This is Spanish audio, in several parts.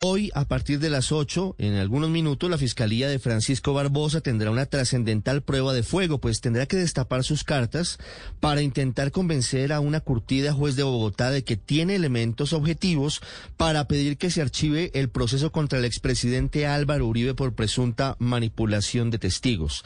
Hoy, a partir de las 8, en algunos minutos, la Fiscalía de Francisco Barbosa tendrá una trascendental prueba de fuego, pues tendrá que destapar sus cartas para intentar convencer a una curtida juez de Bogotá de que tiene elementos objetivos para pedir que se archive el proceso contra el expresidente Álvaro Uribe por presunta manipulación de testigos.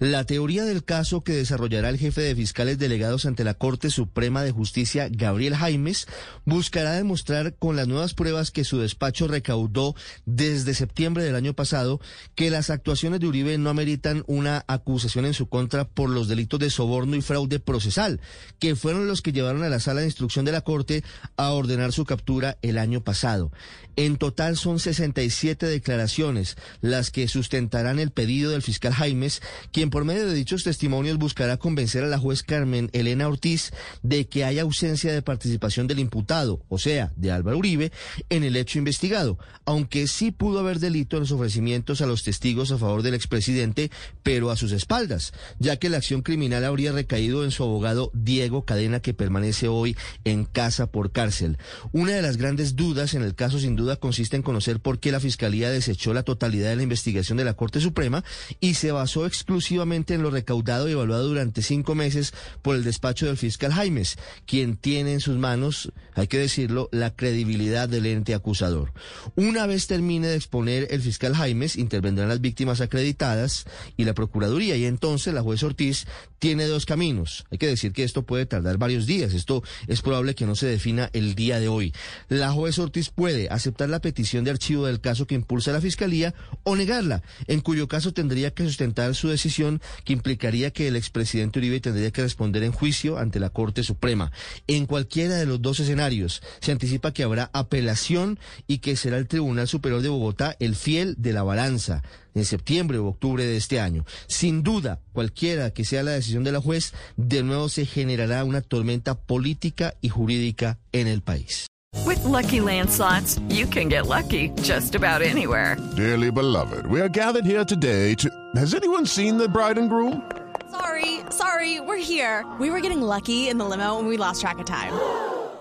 La teoría del caso que desarrollará el jefe de fiscales delegados ante la Corte Suprema de Justicia, Gabriel Jaimes, buscará demostrar con las nuevas pruebas que su despacho recaudó desde septiembre del año pasado que las actuaciones de Uribe no ameritan una acusación en su contra por los delitos de soborno y fraude procesal, que fueron los que llevaron a la sala de instrucción de la Corte a ordenar su captura el año pasado. En total son 67 declaraciones las que sustentarán el pedido del fiscal Jaimes, quien por medio de dichos testimonios buscará convencer a la juez Carmen Elena Ortiz de que hay ausencia de participación del imputado, o sea, de Álvaro Uribe, en el hecho investigado, aunque sí pudo haber delito en los ofrecimientos a los testigos a favor del expresidente, pero a sus espaldas, ya que la acción criminal habría recaído en su abogado Diego Cadena, que permanece hoy en casa por cárcel. Una de las grandes dudas en el caso, sin duda, consiste en conocer por qué la Fiscalía desechó la totalidad de la investigación de la Corte Suprema y se basó exclusivamente en lo recaudado y evaluado durante cinco meses por el despacho del fiscal Jaimes, quien tiene en sus manos, hay que decirlo, la credibilidad del ente acusador. Una vez termine de exponer el fiscal Jaimes, intervendrán las víctimas acreditadas y la Procuraduría, y entonces la juez Ortiz tiene dos caminos. Hay que decir que esto puede tardar varios días, esto es probable que no se defina el día de hoy. La juez Ortiz puede aceptar la petición de archivo del caso que impulsa la Fiscalía o negarla, en cuyo caso tendría que sustentar su decisión que implicaría que el expresidente Uribe tendría que responder en juicio ante la Corte Suprema. En cualquiera de los dos escenarios se anticipa que habrá apelación y que será el Tribunal Superior de Bogotá el fiel de la balanza en septiembre o octubre de este año. Sin duda, cualquiera que sea la decisión de la juez, de nuevo se generará una tormenta política y jurídica en el país. With lucky landslots, you can get lucky just about anywhere. Dearly beloved, we are gathered here today to. Has anyone seen the bride and groom? Sorry, sorry, we're here. We were getting lucky in the limo and we lost track of time.